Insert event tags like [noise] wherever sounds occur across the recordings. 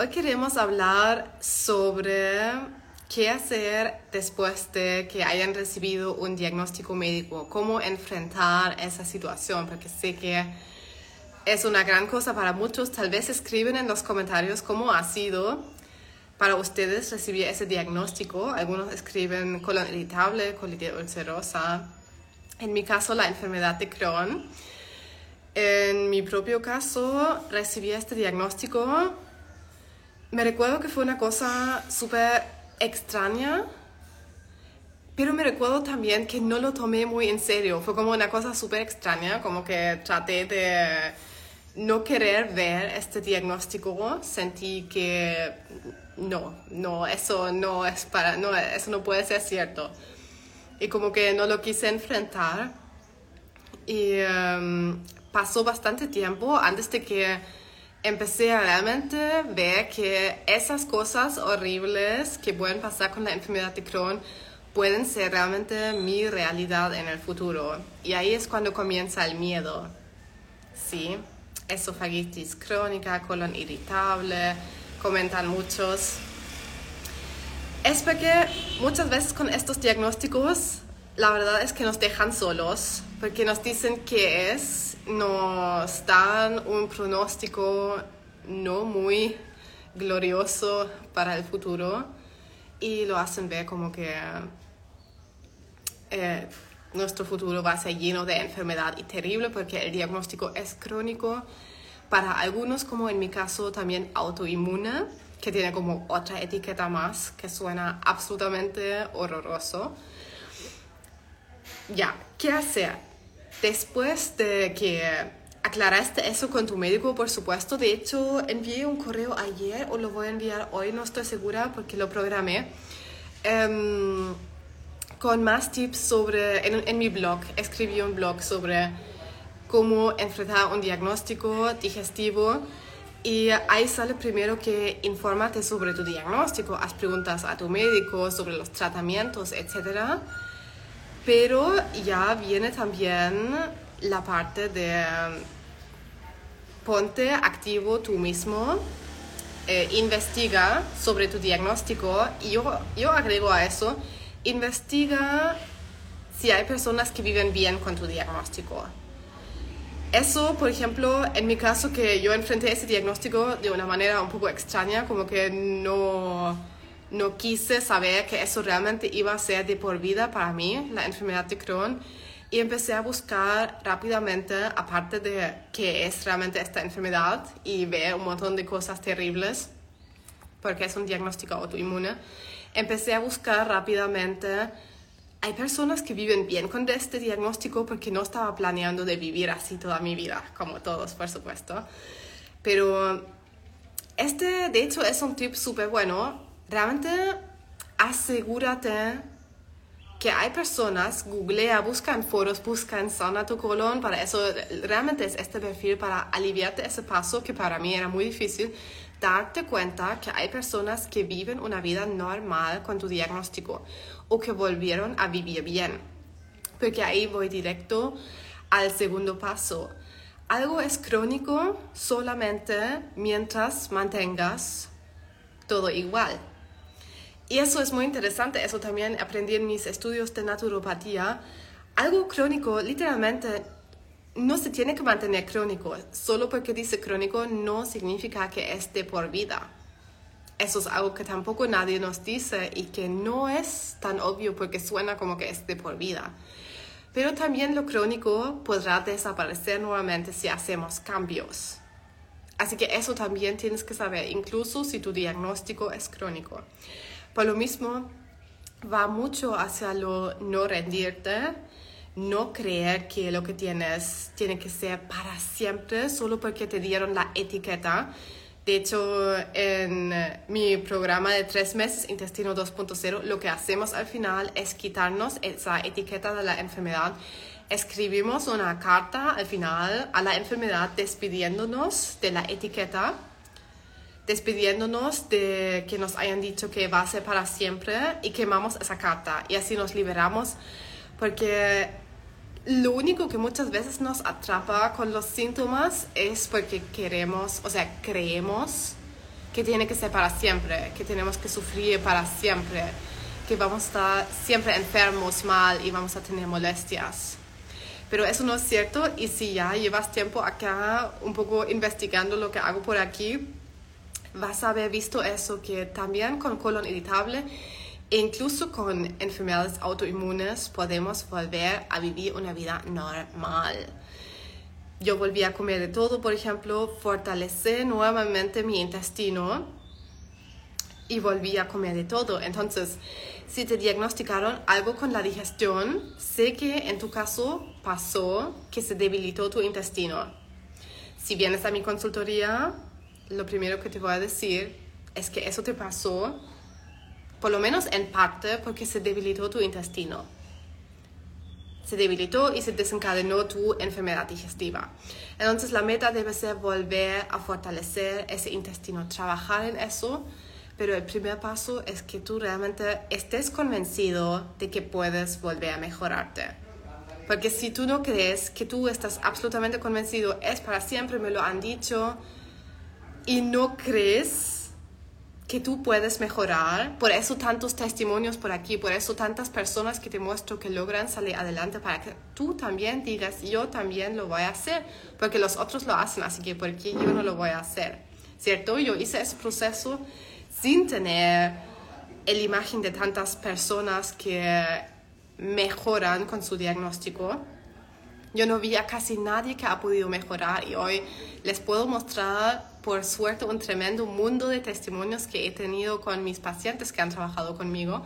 Hoy queremos hablar sobre qué hacer después de que hayan recibido un diagnóstico médico, cómo enfrentar esa situación, porque sé que es una gran cosa para muchos. Tal vez escriben en los comentarios cómo ha sido para ustedes recibir ese diagnóstico. Algunos escriben colon irritable, colitis ulcerosa. En mi caso, la enfermedad de Crohn. En mi propio caso, recibí este diagnóstico. Me recuerdo que fue una cosa súper extraña, pero me recuerdo también que no lo tomé muy en serio. Fue como una cosa súper extraña, como que traté de no querer ver este diagnóstico. Sentí que no, no, eso no es para, no, eso no puede ser cierto. Y como que no lo quise enfrentar. Y um, pasó bastante tiempo antes de que empecé a realmente ver que esas cosas horribles que pueden pasar con la enfermedad de Crohn pueden ser realmente mi realidad en el futuro. Y ahí es cuando comienza el miedo. Sí, esofagitis crónica, colon irritable, comentan muchos. Es porque muchas veces con estos diagnósticos la verdad es que nos dejan solos, porque nos dicen que es, nos dan un pronóstico no muy glorioso para el futuro y lo hacen ver como que eh, nuestro futuro va a ser lleno de enfermedad y terrible porque el diagnóstico es crónico. Para algunos, como en mi caso, también autoinmune, que tiene como otra etiqueta más que suena absolutamente horroroso. Ya, ¿qué hacer? Después de que aclaraste eso con tu médico, por supuesto, de hecho envié un correo ayer o lo voy a enviar hoy, no estoy segura porque lo programé, em, con más tips sobre, en, en mi blog, escribí un blog sobre cómo enfrentar un diagnóstico digestivo y ahí sale primero que infórmate sobre tu diagnóstico, haz preguntas a tu médico sobre los tratamientos, etcétera pero ya viene también la parte de ponte activo tú mismo, eh, investiga sobre tu diagnóstico y yo, yo agrego a eso, investiga si hay personas que viven bien con tu diagnóstico. Eso, por ejemplo, en mi caso que yo enfrenté ese diagnóstico de una manera un poco extraña, como que no no quise saber que eso realmente iba a ser de por vida para mí, la enfermedad de Crohn, y empecé a buscar rápidamente, aparte de qué es realmente esta enfermedad y ver un montón de cosas terribles, porque es un diagnóstico autoinmune, empecé a buscar rápidamente, hay personas que viven bien con este diagnóstico porque no estaba planeando de vivir así toda mi vida, como todos, por supuesto, pero este, de hecho, es un tip súper bueno realmente asegúrate que hay personas, googlea, busca en foros, busca en Sana tu colon, para eso realmente es este perfil para aliviarte ese paso que para mí era muy difícil, darte cuenta que hay personas que viven una vida normal con tu diagnóstico o que volvieron a vivir bien. Porque ahí voy directo al segundo paso. Algo es crónico solamente mientras mantengas todo igual. Y eso es muy interesante, eso también aprendí en mis estudios de naturopatía. Algo crónico, literalmente, no se tiene que mantener crónico. Solo porque dice crónico no significa que esté por vida. Eso es algo que tampoco nadie nos dice y que no es tan obvio porque suena como que esté por vida. Pero también lo crónico podrá desaparecer nuevamente si hacemos cambios. Así que eso también tienes que saber, incluso si tu diagnóstico es crónico. Lo mismo, va mucho hacia lo no rendirte, no creer que lo que tienes tiene que ser para siempre solo porque te dieron la etiqueta. De hecho, en mi programa de tres meses, Intestino 2.0, lo que hacemos al final es quitarnos esa etiqueta de la enfermedad. Escribimos una carta al final a la enfermedad despidiéndonos de la etiqueta despidiéndonos de que nos hayan dicho que va a ser para siempre y quemamos esa carta y así nos liberamos porque lo único que muchas veces nos atrapa con los síntomas es porque queremos, o sea, creemos que tiene que ser para siempre, que tenemos que sufrir para siempre, que vamos a estar siempre enfermos, mal y vamos a tener molestias. Pero eso no es cierto y si ya llevas tiempo acá un poco investigando lo que hago por aquí, vas a haber visto eso, que también con colon irritable e incluso con enfermedades autoinmunes podemos volver a vivir una vida normal. Yo volví a comer de todo, por ejemplo, fortalecer nuevamente mi intestino y volví a comer de todo. Entonces, si te diagnosticaron algo con la digestión, sé que en tu caso pasó que se debilitó tu intestino. Si vienes a mi consultoría, lo primero que te voy a decir es que eso te pasó por lo menos en parte porque se debilitó tu intestino. Se debilitó y se desencadenó tu enfermedad digestiva. Entonces la meta debe ser volver a fortalecer ese intestino, trabajar en eso, pero el primer paso es que tú realmente estés convencido de que puedes volver a mejorarte. Porque si tú no crees que tú estás absolutamente convencido, es para siempre, me lo han dicho, y no crees que tú puedes mejorar. Por eso tantos testimonios por aquí, por eso tantas personas que te muestro que logran salir adelante para que tú también digas, yo también lo voy a hacer, porque los otros lo hacen, así que ¿por qué yo no lo voy a hacer? ¿Cierto? Yo hice ese proceso sin tener la imagen de tantas personas que mejoran con su diagnóstico. Yo no vi a casi nadie que ha podido mejorar y hoy les puedo mostrar por suerte un tremendo mundo de testimonios que he tenido con mis pacientes que han trabajado conmigo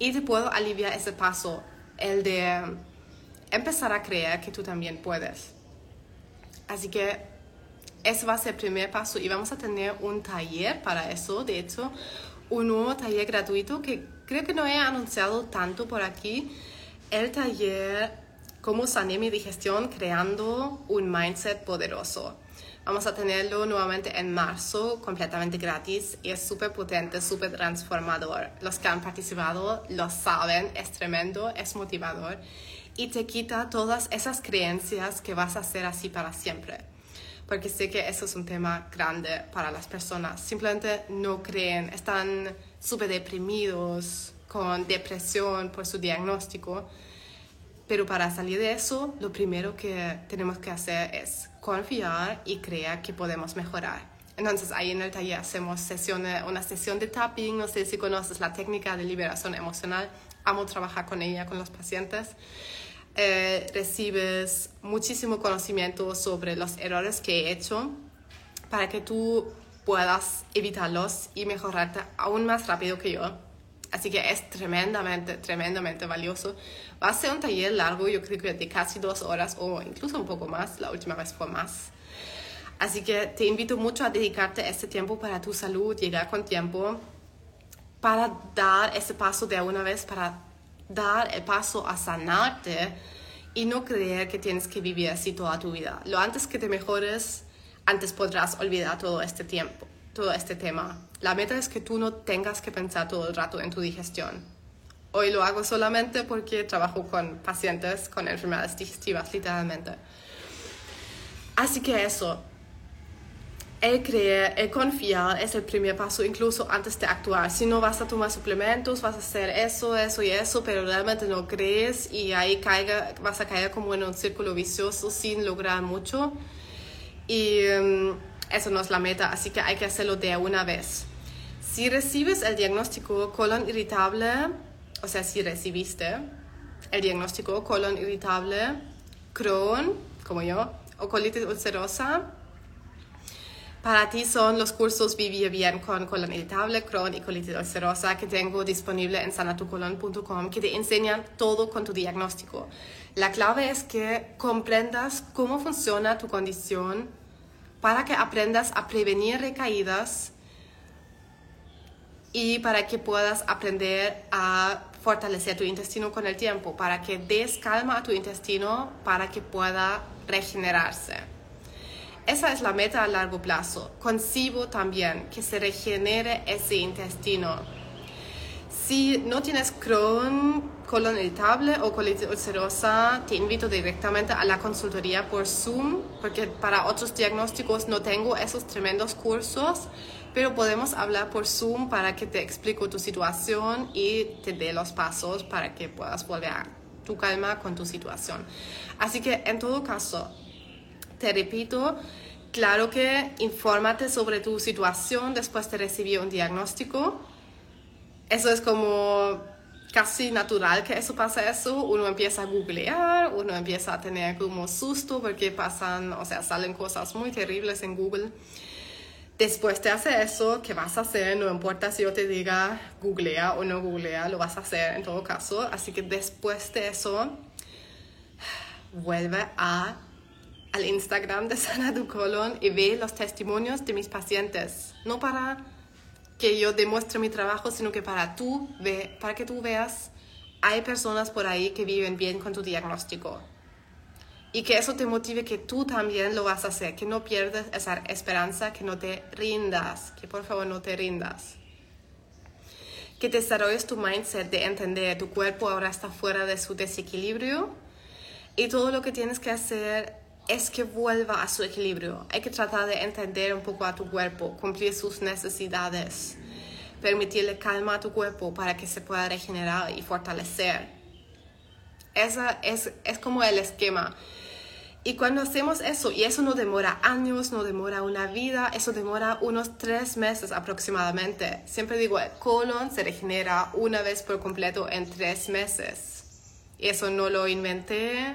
y te puedo aliviar ese paso, el de empezar a creer que tú también puedes. Así que ese va a ser el primer paso y vamos a tener un taller para eso, de hecho, un nuevo taller gratuito que creo que no he anunciado tanto por aquí, el taller Cómo sané mi digestión creando un mindset poderoso. Vamos a tenerlo nuevamente en marzo, completamente gratis y es súper potente, súper transformador. Los que han participado lo saben, es tremendo, es motivador y te quita todas esas creencias que vas a ser así para siempre. Porque sé que eso es un tema grande para las personas. Simplemente no creen, están súper deprimidos, con depresión por su diagnóstico. Pero para salir de eso, lo primero que tenemos que hacer es confiar y creer que podemos mejorar. Entonces ahí en el taller hacemos sesiones, una sesión de tapping, no sé si conoces la técnica de liberación emocional, amo trabajar con ella, con los pacientes. Eh, recibes muchísimo conocimiento sobre los errores que he hecho para que tú puedas evitarlos y mejorarte aún más rápido que yo. Así que es tremendamente, tremendamente valioso. Va a ser un taller largo, yo creo que de casi dos horas o incluso un poco más. La última vez fue más. Así que te invito mucho a dedicarte este tiempo para tu salud, llegar con tiempo, para dar ese paso de una vez, para dar el paso a sanarte y no creer que tienes que vivir así toda tu vida. Lo antes que te mejores, antes podrás olvidar todo este tiempo, todo este tema. La meta es que tú no tengas que pensar todo el rato en tu digestión. Hoy lo hago solamente porque trabajo con pacientes con enfermedades digestivas, literalmente. Así que eso, el creer, el confiar es el primer paso incluso antes de actuar. Si no vas a tomar suplementos, vas a hacer eso, eso y eso, pero realmente no crees y ahí caiga, vas a caer como en un círculo vicioso sin lograr mucho. Y um, eso no es la meta, así que hay que hacerlo de una vez. Si recibes el diagnóstico colon irritable, o sea, si recibiste el diagnóstico colon irritable, Crohn, como yo, o colitis ulcerosa, para ti son los cursos Vivir Bien con colon irritable, Crohn y colitis ulcerosa que tengo disponible en sanatucolon.com que te enseñan todo con tu diagnóstico. La clave es que comprendas cómo funciona tu condición para que aprendas a prevenir recaídas y para que puedas aprender a fortalecer tu intestino con el tiempo, para que des calma a tu intestino, para que pueda regenerarse. Esa es la meta a largo plazo. Concibo también que se regenere ese intestino. Si no tienes Crohn, colon irritable o colitis ulcerosa, te invito directamente a la consultoría por Zoom, porque para otros diagnósticos no tengo esos tremendos cursos, pero podemos hablar por Zoom para que te explique tu situación y te dé los pasos para que puedas volver a tu calma con tu situación. Así que en todo caso, te repito, claro que infórmate sobre tu situación después de recibir un diagnóstico. Eso es como casi natural que eso pasa eso. Uno empieza a googlear, uno empieza a tener como susto porque pasan, o sea, salen cosas muy terribles en Google. Después de hacer eso, ¿qué vas a hacer? No importa si yo te diga googlea o no googlea, lo vas a hacer en todo caso. Así que después de eso, vuelve a, al Instagram de [laughs] Sana Tu Colon y ve los testimonios de mis pacientes. No para que yo demuestre mi trabajo, sino que para, tú ve, para que tú veas, hay personas por ahí que viven bien con tu diagnóstico. Y que eso te motive que tú también lo vas a hacer, que no pierdas esa esperanza, que no te rindas, que por favor no te rindas. Que desarrolles tu mindset de entender tu cuerpo ahora está fuera de su desequilibrio y todo lo que tienes que hacer es que vuelva a su equilibrio. Hay que tratar de entender un poco a tu cuerpo, cumplir sus necesidades, permitirle calma a tu cuerpo para que se pueda regenerar y fortalecer. Esa es, es como el esquema. Y cuando hacemos eso, y eso no demora años, no demora una vida, eso demora unos tres meses aproximadamente. Siempre digo, el colon se regenera una vez por completo en tres meses. Eso no lo inventé,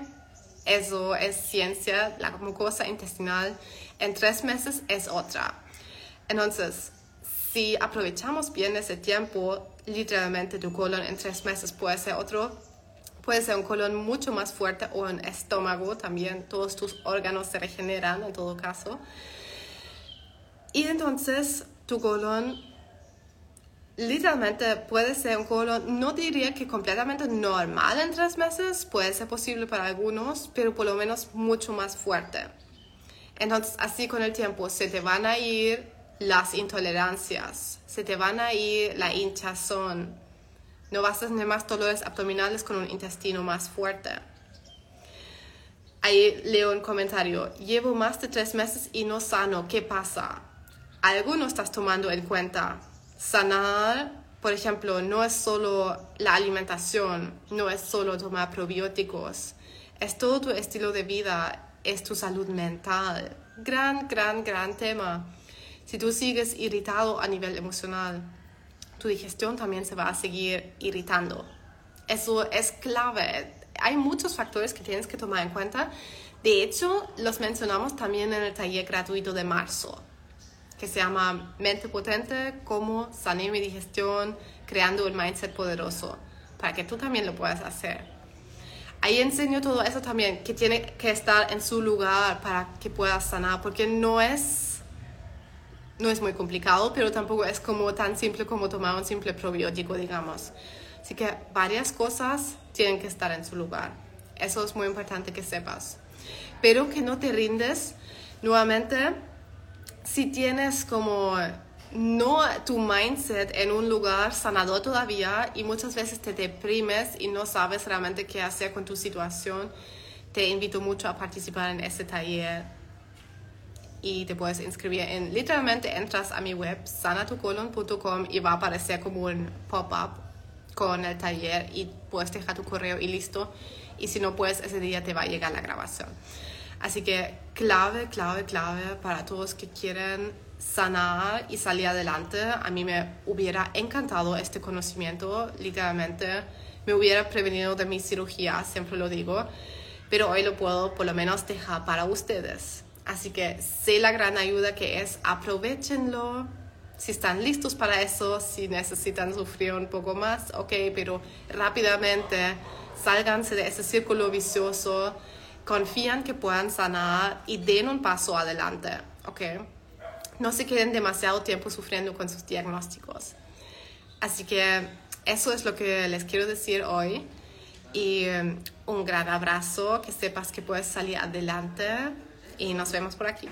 eso es ciencia, la mucosa intestinal en tres meses es otra. Entonces, si aprovechamos bien ese tiempo, literalmente tu colon en tres meses puede ser otro, puede ser un colon mucho más fuerte o un estómago también, todos tus órganos se regeneran en todo caso. Y entonces tu colon literalmente puede ser un colon, no diría que completamente normal en tres meses, puede ser posible para algunos, pero por lo menos mucho más fuerte. Entonces, así con el tiempo se te van a ir las intolerancias, se te van a ir la hinchazón, no vas a tener más dolores abdominales con un intestino más fuerte. Ahí leo un comentario, llevo más de tres meses y no sano, ¿qué pasa? Algo no estás tomando en cuenta sanar, por ejemplo, no es solo la alimentación, no es solo tomar probióticos, es todo tu estilo de vida, es tu salud mental. Gran, gran, gran tema. Si tú sigues irritado a nivel emocional, tu digestión también se va a seguir irritando. Eso es clave. Hay muchos factores que tienes que tomar en cuenta. De hecho, los mencionamos también en el taller gratuito de marzo que se llama Mente Potente, cómo sanar mi digestión, creando un mindset poderoso, para que tú también lo puedas hacer. Ahí enseño todo eso también, que tiene que estar en su lugar para que puedas sanar, porque no es, no es muy complicado, pero tampoco es como tan simple como tomar un simple probiótico, digamos. Así que varias cosas tienen que estar en su lugar. Eso es muy importante que sepas. Pero que no te rindes. Nuevamente, si tienes como no tu mindset en un lugar sanador todavía y muchas veces te deprimes y no sabes realmente qué hacer con tu situación, te invito mucho a participar en ese taller y te puedes inscribir en literalmente entras a mi web sanatucolon.com y va a aparecer como un pop-up con el taller y puedes dejar tu correo y listo y si no puedes ese día te va a llegar la grabación. Así que clave, clave, clave para todos que quieren sanar y salir adelante. A mí me hubiera encantado este conocimiento, literalmente. Me hubiera prevenido de mi cirugía, siempre lo digo, pero hoy lo puedo por lo menos dejar para ustedes. Así que sé la gran ayuda que es, aprovechenlo. Si están listos para eso, si necesitan sufrir un poco más, ok, pero rápidamente sálganse de ese círculo vicioso confían que puedan sanar y den un paso adelante, ¿ok? No se queden demasiado tiempo sufriendo con sus diagnósticos. Así que eso es lo que les quiero decir hoy y um, un gran abrazo, que sepas que puedes salir adelante y nos vemos por aquí.